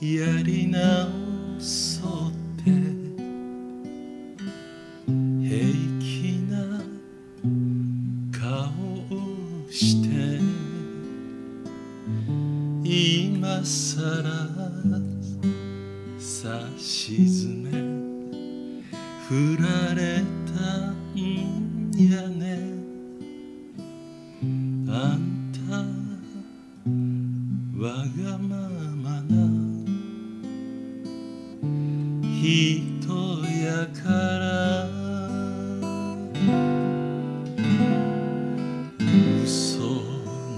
やり直そうって平気な顔をして今さらさしずめ振られたんやね。あんたわがままな人やから嘘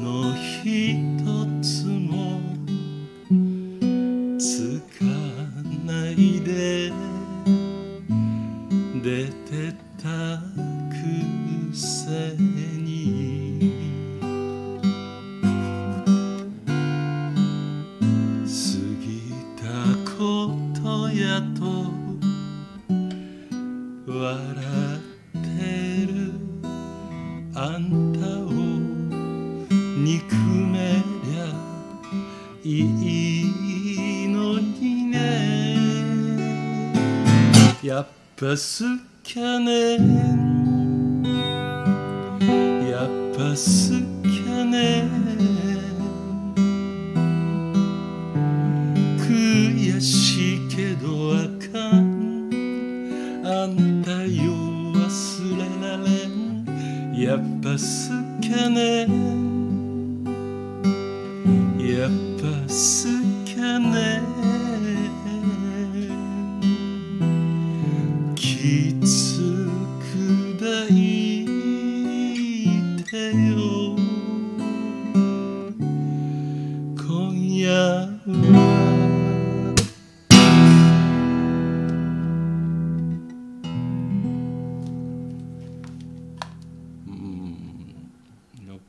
の一つもつかないで出てたくせってる。あんたを憎めりゃいいのにね。やっぱ好きやねやっぱ好きやね悔しいけどやっぱ好きね。やっぱ好きね。きつく抱いてよ。今夜は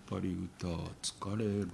ぱり歌は疲れる。